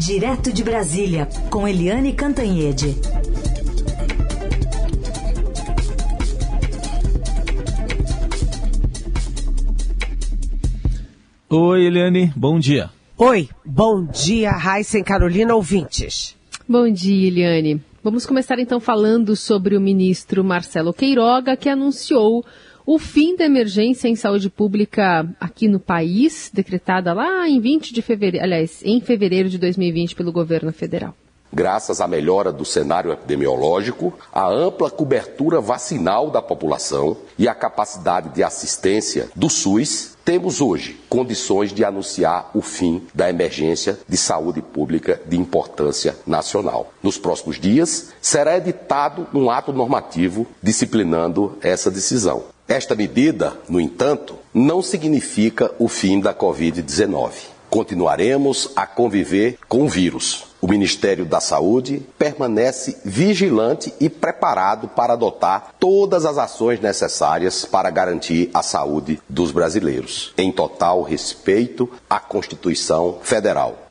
Direto de Brasília, com Eliane Cantanhede. Oi, Eliane, bom dia. Oi, bom dia, Raíssa e Carolina ouvintes. Bom dia, Eliane. Vamos começar então falando sobre o ministro Marcelo Queiroga, que anunciou o fim da emergência em saúde pública aqui no país, decretada lá em 20 de fevereiro, aliás, em fevereiro de 2020 pelo governo federal. Graças à melhora do cenário epidemiológico, à ampla cobertura vacinal da população e à capacidade de assistência do SUS, temos hoje condições de anunciar o fim da emergência de saúde pública de importância nacional. Nos próximos dias, será editado um ato normativo disciplinando essa decisão. Esta medida, no entanto, não significa o fim da Covid-19. Continuaremos a conviver com o vírus. O Ministério da Saúde permanece vigilante e preparado para adotar todas as ações necessárias para garantir a saúde dos brasileiros, em total respeito à Constituição Federal.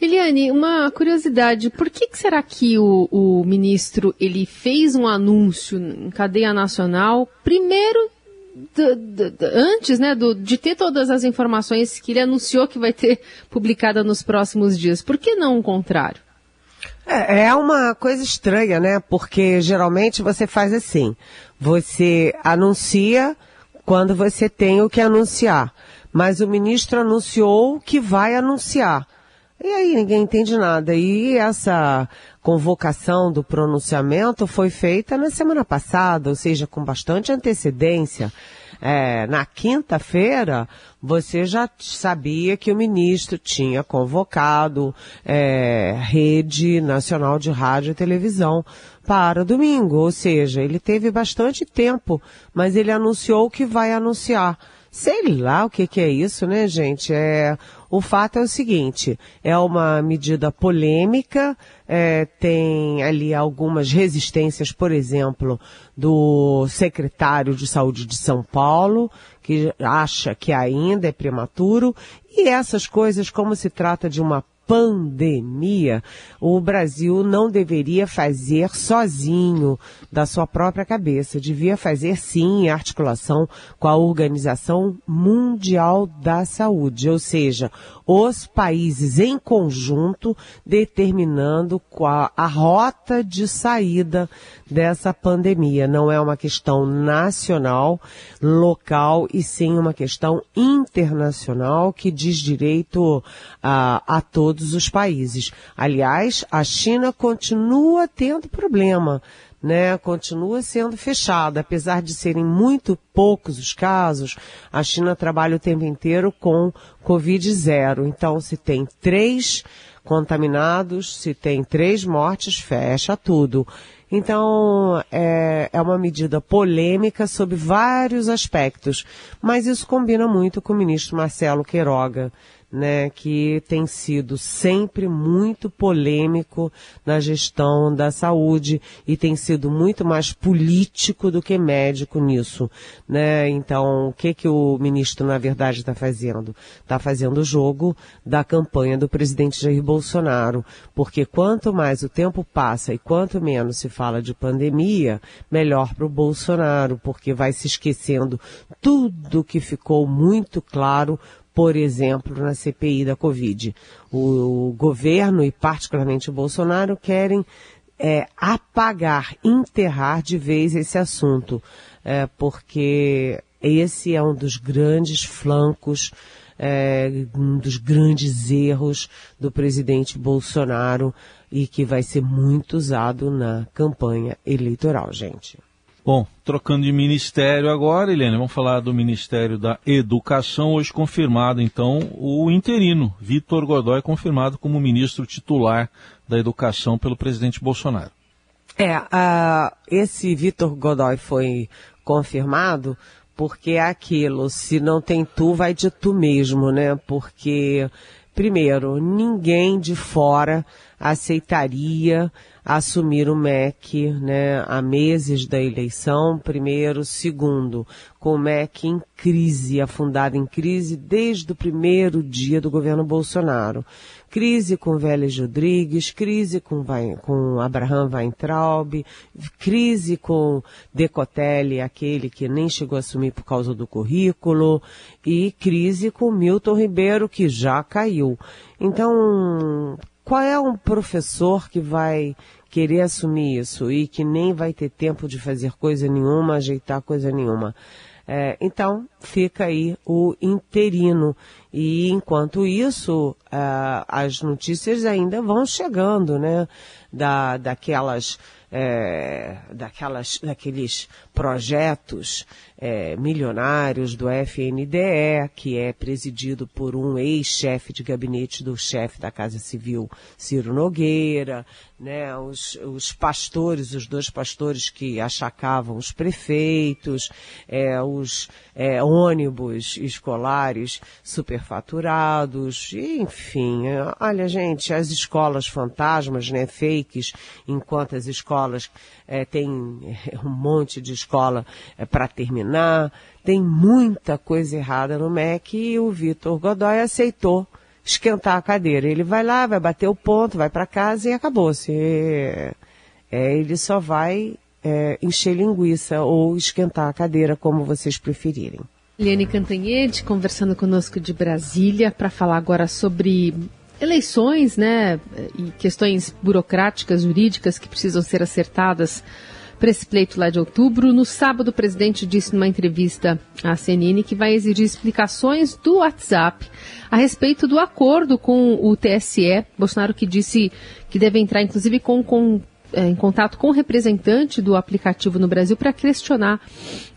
Eliane, uma curiosidade, por que, que será que o, o, ministro ele fez um anúncio em cadeia nacional, primeiro do, do, do, antes né, de ter todas as informações que ele anunciou que vai ter publicada nos próximos dias. Por que não o contrário? É, é uma coisa estranha, né? Porque geralmente você faz assim: você anuncia quando você tem o que anunciar. Mas o ministro anunciou que vai anunciar. E aí ninguém entende nada. E essa convocação do pronunciamento foi feita na semana passada, ou seja, com bastante antecedência. É, na quinta-feira, você já sabia que o ministro tinha convocado é, Rede Nacional de Rádio e Televisão para domingo, ou seja, ele teve bastante tempo, mas ele anunciou que vai anunciar. Sei lá o que, que é isso, né, gente? É, o fato é o seguinte, é uma medida polêmica, é, tem ali algumas resistências, por exemplo, do secretário de saúde de São Paulo, que acha que ainda é prematuro, e essas coisas, como se trata de uma pandemia, o Brasil não deveria fazer sozinho da sua própria cabeça. Devia fazer sim em articulação com a Organização Mundial da Saúde, ou seja, os países em conjunto determinando a rota de saída dessa pandemia. Não é uma questão nacional, local e sim uma questão internacional que diz direito a, a todos os países. Aliás, a China continua tendo problema. Né, continua sendo fechada, apesar de serem muito poucos os casos, a China trabalha o tempo inteiro com Covid zero. Então, se tem três contaminados, se tem três mortes, fecha tudo. Então, é, é uma medida polêmica sob vários aspectos, mas isso combina muito com o ministro Marcelo Queiroga, né, que tem sido sempre muito polêmico na gestão da saúde e tem sido muito mais político do que médico nisso, né? Então, o que que o ministro na verdade está fazendo? Está fazendo o jogo da campanha do presidente Jair Bolsonaro, porque quanto mais o tempo passa e quanto menos se fala de pandemia, melhor para o Bolsonaro, porque vai se esquecendo tudo que ficou muito claro por exemplo, na CPI da Covid. O, governo e particularmente o Bolsonaro querem é, apagar, enterrar de vez esse assunto, é, porque esse é um dos grandes flancos, é, um dos grandes erros do presidente Bolsonaro e que vai ser muito usado na campanha eleitoral, gente. Bom, trocando de ministério agora, Helena, vamos falar do Ministério da Educação. Hoje confirmado, então, o interino, Vitor Godoy, confirmado como ministro titular da Educação pelo presidente Bolsonaro. É, uh, esse Vitor Godoy foi confirmado porque é aquilo, se não tem tu, vai de tu mesmo, né? Porque, primeiro, ninguém de fora aceitaria assumir o MEC né, há meses da eleição, primeiro. Segundo, com o MEC em crise, afundado em crise desde o primeiro dia do governo Bolsonaro. Crise com Vélez Rodrigues, crise com, com Abraham Weintraub, crise com Decotelli, aquele que nem chegou a assumir por causa do currículo, e crise com Milton Ribeiro, que já caiu. Então, qual é um professor que vai querer assumir isso e que nem vai ter tempo de fazer coisa nenhuma, ajeitar coisa nenhuma? É, então, fica aí o interino. E enquanto isso, é, as notícias ainda vão chegando, né? Da, daquelas é, daquelas, daqueles projetos é, milionários do FNDE, que é presidido por um ex-chefe de gabinete do chefe da Casa Civil, Ciro Nogueira, né, os, os pastores, os dois pastores que achacavam os prefeitos, é, os é, ônibus escolares superfaturados, enfim, olha gente, as escolas fantasmas, né, fakes, enquanto as escolas é, têm um monte de escola é, para terminar, tem muita coisa errada no MEC e o Vitor Godoy aceitou esquentar a cadeira. Ele vai lá, vai bater o ponto, vai para casa e acabou-se. É, ele só vai é, encher linguiça ou esquentar a cadeira, como vocês preferirem. Liane Cantanhede conversando conosco de Brasília para falar agora sobre eleições, né, e questões burocráticas, jurídicas que precisam ser acertadas para esse pleito lá de outubro. No sábado, o presidente disse numa entrevista à CNN que vai exigir explicações do WhatsApp a respeito do acordo com o TSE. Bolsonaro que disse que deve entrar, inclusive, com, com é, em contato com o representante do aplicativo no Brasil para questionar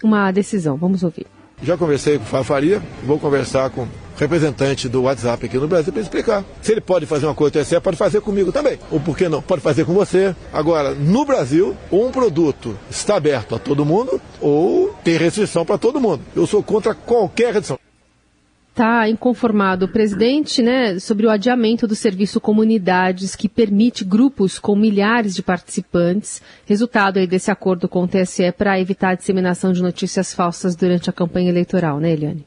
uma decisão. Vamos ouvir. Já conversei com o Fafaria, vou conversar com representante do WhatsApp aqui no Brasil para explicar. Se ele pode fazer uma coisa TSE, pode fazer comigo também. Ou por que não? Pode fazer com você. Agora, no Brasil, um produto está aberto a todo mundo ou tem restrição para todo mundo. Eu sou contra qualquer restrição está inconformado o presidente né, sobre o adiamento do serviço Comunidades, que permite grupos com milhares de participantes, resultado desse acordo com o TSE para evitar a disseminação de notícias falsas durante a campanha eleitoral, né, Eliane?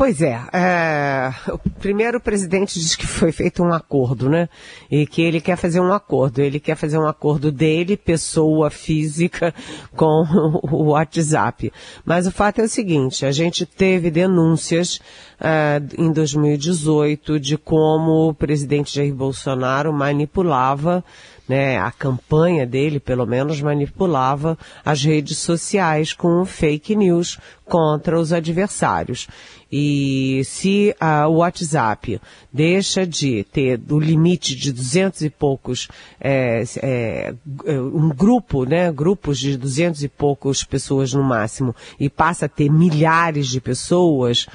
Pois é, é, o primeiro presidente diz que foi feito um acordo, né? E que ele quer fazer um acordo. Ele quer fazer um acordo dele, pessoa física, com o WhatsApp. Mas o fato é o seguinte, a gente teve denúncias é, em 2018 de como o presidente Jair Bolsonaro manipulava né, a campanha dele, pelo menos, manipulava as redes sociais com fake news contra os adversários. E se a, o WhatsApp deixa de ter o limite de duzentos e poucos, é, é, um grupo, né, grupos de duzentos e poucas pessoas no máximo, e passa a ter milhares de pessoas,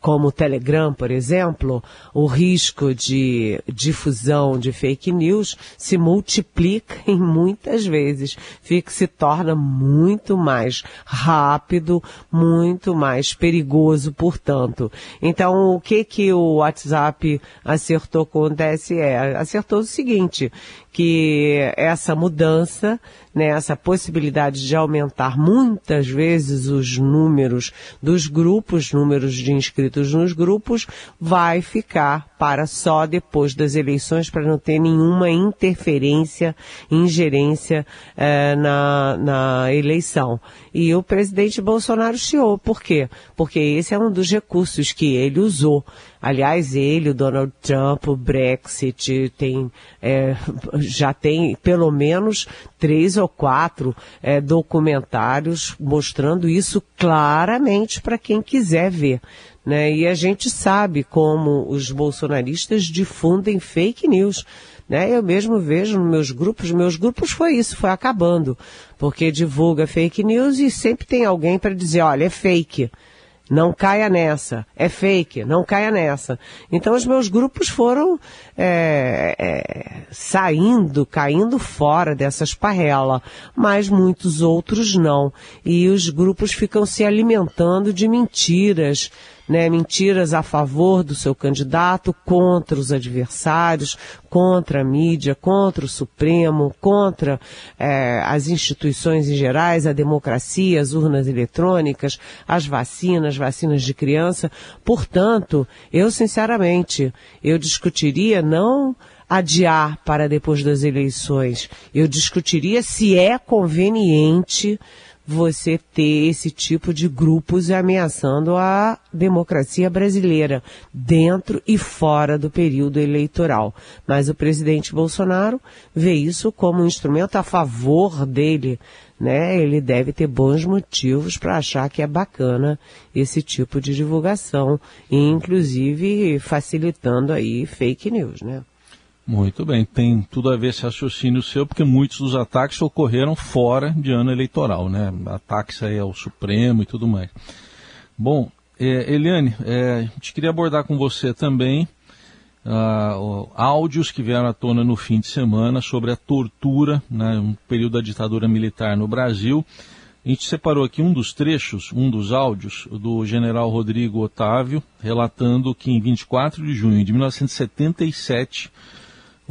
como o Telegram, por exemplo, o risco de difusão de fake news se multiplica em muitas vezes, fica, se torna muito mais rápido, muito mais perigoso, portanto. Então, o que que o WhatsApp acertou com o TSE? Acertou o seguinte, que essa mudança, né, essa possibilidade de aumentar muitas vezes os números dos grupos, números de inscritos nos grupos, vai ficar para só depois das eleições, para não ter nenhuma interferência, ingerência eh, na, na eleição. E o presidente Bolsonaro chiou. Por quê? Porque esse é um dos recursos que ele usou. Aliás, ele, o Donald Trump, o Brexit, tem, é, já tem pelo menos três ou quatro é, documentários mostrando isso claramente para quem quiser ver. Né? E a gente sabe como os bolsonaristas difundem fake news. Né? Eu mesmo vejo nos meus grupos, meus grupos foi isso, foi acabando, porque divulga fake news e sempre tem alguém para dizer, olha, é fake. Não caia nessa. É fake. Não caia nessa. Então os meus grupos foram é, é, saindo, caindo fora dessa esparrela, mas muitos outros não. E os grupos ficam se alimentando de mentiras, né, mentiras a favor do seu candidato, contra os adversários, contra a mídia, contra o Supremo, contra é, as instituições em gerais, a democracia, as urnas eletrônicas, as vacinas, vacinas de criança. Portanto, eu sinceramente, eu discutiria não adiar para depois das eleições. Eu discutiria se é conveniente você ter esse tipo de grupos ameaçando a democracia brasileira, dentro e fora do período eleitoral. Mas o presidente Bolsonaro vê isso como um instrumento a favor dele. Né? Ele deve ter bons motivos para achar que é bacana esse tipo de divulgação, inclusive facilitando aí fake news, né? Muito bem, tem tudo a ver esse raciocínio seu, porque muitos dos ataques ocorreram fora de ano eleitoral, né? Ataques aí ao Supremo e tudo mais. Bom, é, Eliane, é, a gente queria abordar com você também uh, áudios que vieram à tona no fim de semana sobre a tortura, né, um período da ditadura militar no Brasil. A gente separou aqui um dos trechos, um dos áudios, do general Rodrigo Otávio, relatando que em 24 de junho de 1977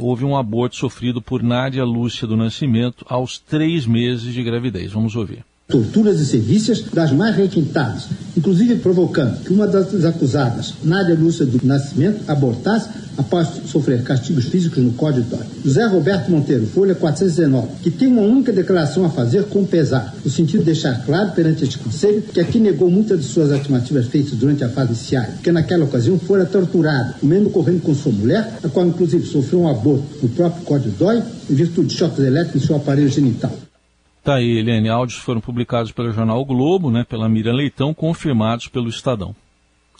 houve um aborto sofrido por Nádia Lúcia do Nascimento aos três meses de gravidez. Vamos ouvir torturas e serviços das mais requintadas, inclusive provocando que uma das acusadas, Nádia Lúcia do Nascimento, abortasse após sofrer castigos físicos no Código José Roberto Monteiro, Folha 419, que tem uma única declaração a fazer com pesar, no sentido de deixar claro perante este Conselho que aqui negou muitas de suas estimativas feitas durante a fase inicial, que naquela ocasião fora torturado, o mesmo ocorrendo com sua mulher, a qual inclusive sofreu um aborto no próprio Código Dói, em virtude de choques elétricos em seu aparelho genital. Tá aí, Eliane, áudios foram publicados pelo jornal o Globo, né, pela Miriam Leitão, confirmados pelo Estadão.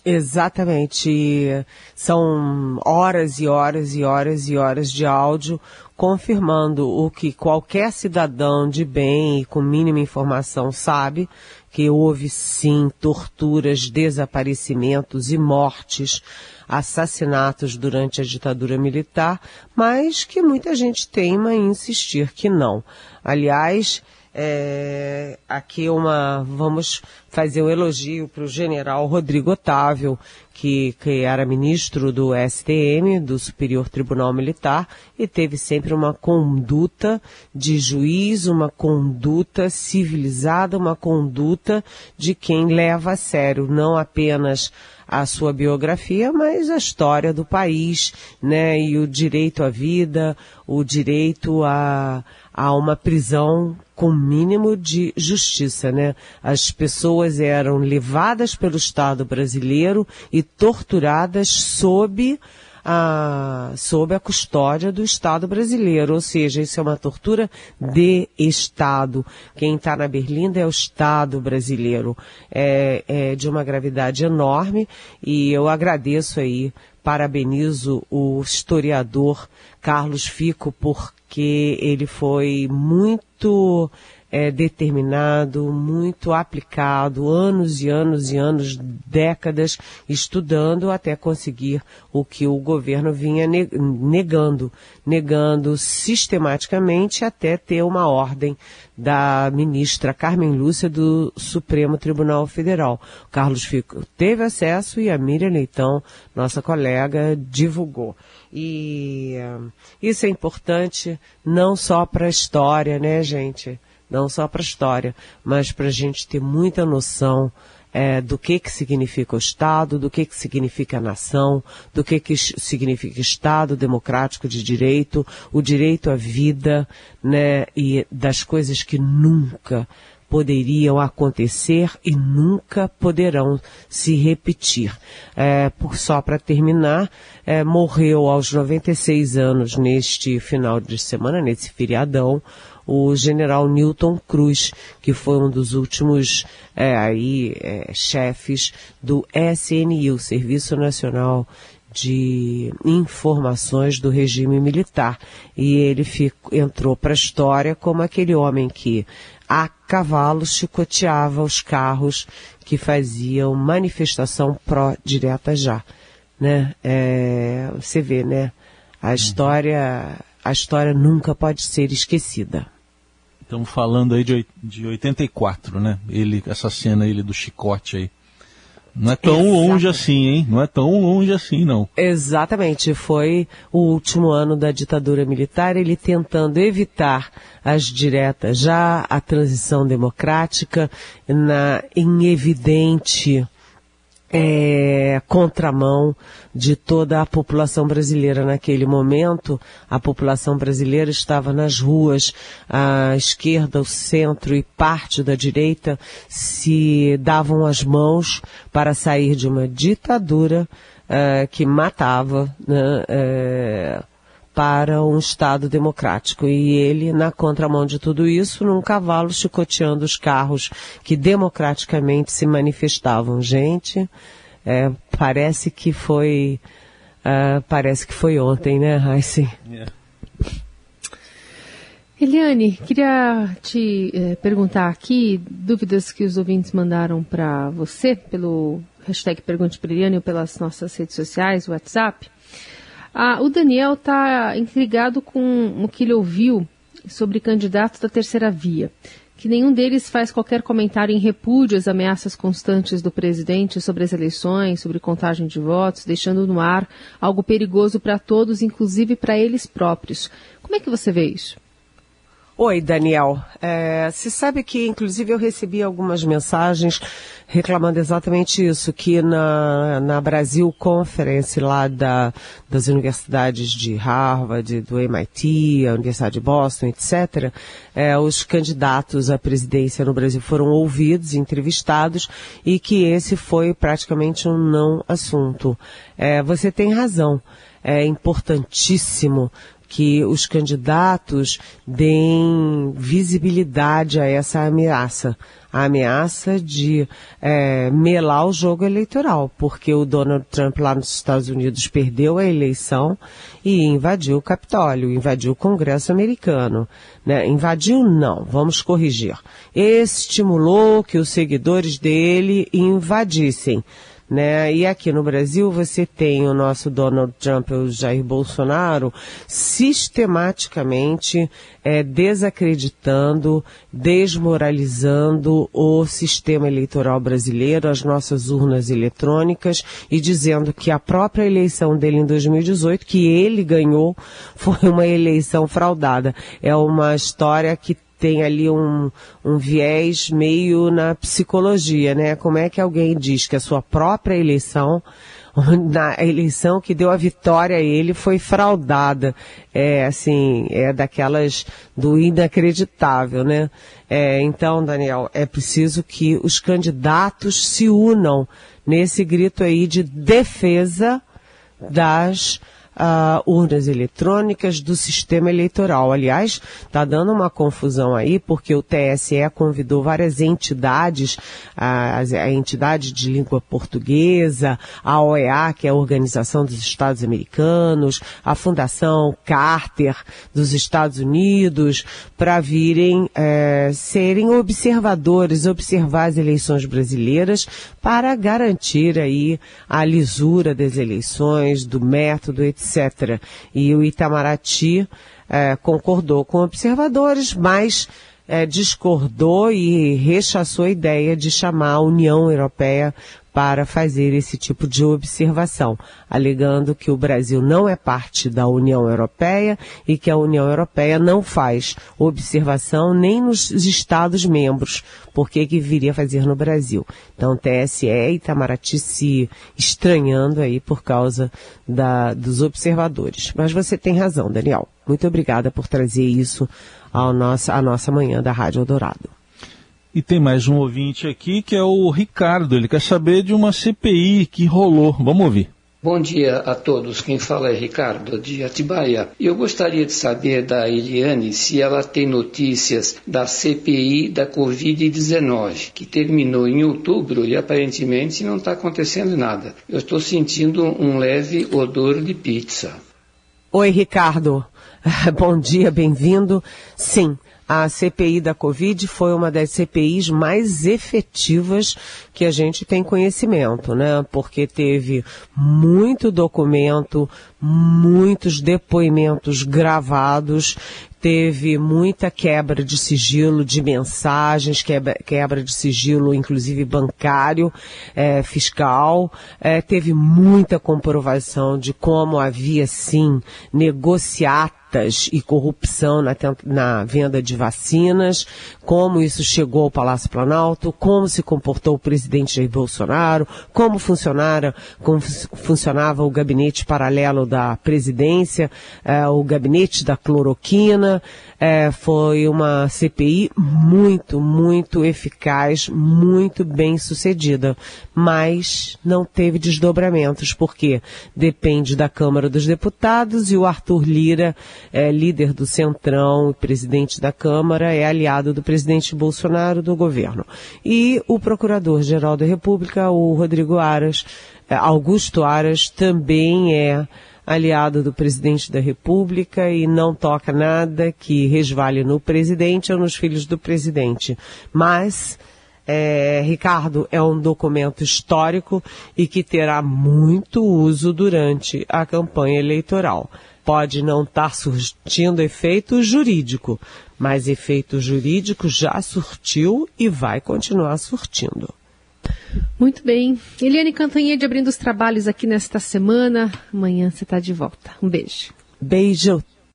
Exatamente. São horas e horas e horas e horas de áudio confirmando o que qualquer cidadão de bem e com mínima informação sabe, que houve sim torturas, desaparecimentos e mortes, assassinatos durante a ditadura militar, mas que muita gente teima em insistir que não. Aliás, é, aqui uma, vamos fazer um elogio para o general Rodrigo Otávio, que, que era ministro do STM, do Superior Tribunal Militar, e teve sempre uma conduta de juiz, uma conduta civilizada, uma conduta de quem leva a sério não apenas a sua biografia, mas a história do país, né, e o direito à vida, o direito a, a uma prisão com mínimo de justiça, né? As pessoas eram levadas pelo Estado brasileiro e torturadas sob a, sob a custódia do Estado brasileiro, ou seja, isso é uma tortura de Estado. Quem está na Berlinda é o Estado brasileiro. É, é de uma gravidade enorme e eu agradeço aí, parabenizo o historiador Carlos Fico por que ele foi muito é, determinado, muito aplicado, anos e anos e anos, décadas, estudando até conseguir o que o governo vinha negando, negando sistematicamente até ter uma ordem da ministra Carmen Lúcia do Supremo Tribunal Federal. Carlos Fico teve acesso e a Miriam Leitão, nossa colega, divulgou. E isso é importante não só para a história, né, gente? Não só para a história, mas para a gente ter muita noção é, do que que significa o Estado, do que que significa a nação, do que que significa Estado democrático de direito, o direito à vida, né, e das coisas que nunca poderiam acontecer e nunca poderão se repetir. É, por só para terminar, é, morreu aos 96 anos neste final de semana, nesse feriadão, o general Newton Cruz, que foi um dos últimos é, aí, é, chefes do SNI, o Serviço Nacional de Informações do Regime Militar. E ele fico, entrou para a história como aquele homem que a cavalo chicoteava os carros que faziam manifestação pró-direta já. Né? É, você vê, né? A história, a história nunca pode ser esquecida. Estamos falando aí de, de 84, né? Ele, essa cena ele do chicote aí. Não é tão Exatamente. longe assim, hein? Não é tão longe assim, não. Exatamente. Foi o último ano da ditadura militar, ele tentando evitar as diretas, já a transição democrática, na, em evidente é, contramão de toda a população brasileira naquele momento. A população brasileira estava nas ruas, a esquerda, o centro e parte da direita se davam as mãos para sair de uma ditadura uh, que matava né, uh, para um Estado democrático. E ele, na contramão de tudo isso, num cavalo chicoteando os carros que democraticamente se manifestavam. Gente, é, parece que foi. Uh, parece que foi ontem, né, Raíssa? Yeah. Eliane, queria te eh, perguntar aqui dúvidas que os ouvintes mandaram para você pelo hashtag Pergunte para Eliane ou pelas nossas redes sociais, WhatsApp. Ah, o Daniel está intrigado com o que ele ouviu sobre candidatos da terceira via, que nenhum deles faz qualquer comentário em repúdio às ameaças constantes do presidente sobre as eleições, sobre contagem de votos, deixando no ar algo perigoso para todos, inclusive para eles próprios. Como é que você vê isso? Oi, Daniel. É, você sabe que, inclusive, eu recebi algumas mensagens reclamando exatamente isso, que na, na Brasil Conference, lá da, das universidades de Harvard, do MIT, a Universidade de Boston, etc., é, os candidatos à presidência no Brasil foram ouvidos, entrevistados, e que esse foi praticamente um não assunto. É, você tem razão. É importantíssimo que os candidatos deem visibilidade a essa ameaça. A ameaça de é, melar o jogo eleitoral, porque o Donald Trump lá nos Estados Unidos perdeu a eleição e invadiu o Capitólio, invadiu o Congresso americano. Né? Invadiu não, vamos corrigir. Estimulou que os seguidores dele invadissem né? E aqui no Brasil você tem o nosso Donald Trump, o Jair Bolsonaro, sistematicamente é, desacreditando, desmoralizando o sistema eleitoral brasileiro, as nossas urnas eletrônicas e dizendo que a própria eleição dele em 2018, que ele ganhou, foi uma eleição fraudada. É uma história que tem ali um, um viés meio na psicologia, né? Como é que alguém diz que a sua própria eleição na eleição que deu a vitória a ele foi fraudada. É assim, é daquelas do inacreditável, né? É, então, Daniel, é preciso que os candidatos se unam nesse grito aí de defesa das uh, urnas eletrônicas do sistema eleitoral. Aliás, está dando uma confusão aí, porque o TSE convidou várias entidades, a, a entidade de língua portuguesa, a OEA, que é a Organização dos Estados Americanos, a Fundação Carter dos Estados Unidos, para virem é, serem observadores, observar as eleições brasileiras para garantir aí a lisura das eleições, do método, etc etc. E o Itamaraty é, concordou com observadores, mas é, discordou e rechaçou a ideia de chamar a União Europeia para fazer esse tipo de observação, alegando que o Brasil não é parte da União Europeia e que a União Europeia não faz observação nem nos Estados membros, porque que viria fazer no Brasil. Então, TSE e Itamaraty se estranhando aí por causa da, dos observadores. Mas você tem razão, Daniel. Muito obrigada por trazer isso ao nosso, à nossa manhã da Rádio Eldorado. E tem mais um ouvinte aqui que é o Ricardo. Ele quer saber de uma CPI que rolou. Vamos ouvir. Bom dia a todos. Quem fala é Ricardo de Atibaia. Eu gostaria de saber da Eliane se ela tem notícias da CPI da Covid-19, que terminou em outubro e aparentemente não está acontecendo nada. Eu estou sentindo um leve odor de pizza. Oi, Ricardo. Bom dia, bem-vindo. Sim, a CPI da Covid foi uma das CPIs mais efetivas que a gente tem conhecimento, né? Porque teve muito documento, muitos depoimentos gravados teve muita quebra de sigilo de mensagens, quebra, quebra de sigilo, inclusive bancário, é, fiscal, é, teve muita comprovação de como havia sim negociado e corrupção na, na, venda de vacinas, como isso chegou ao Palácio Planalto, como se comportou o presidente Jair Bolsonaro, como como funcionava o gabinete paralelo da presidência, eh, o gabinete da cloroquina. Eh, foi uma CPI muito, muito eficaz, muito bem sucedida, mas não teve desdobramentos, porque depende da Câmara dos Deputados e o Arthur Lira é líder do Centrão, presidente da Câmara, é aliado do presidente Bolsonaro do governo. E o Procurador-Geral da República, o Rodrigo Aras, é, Augusto Aras, também é aliado do presidente da República e não toca nada que resvale no presidente ou nos filhos do presidente. Mas, é, Ricardo, é um documento histórico e que terá muito uso durante a campanha eleitoral pode não estar surtindo efeito jurídico, mas efeito jurídico já surtiu e vai continuar surtindo. Muito bem. Eliane Cantanhede abrindo os trabalhos aqui nesta semana. Amanhã você está de volta. Um beijo. Beijo.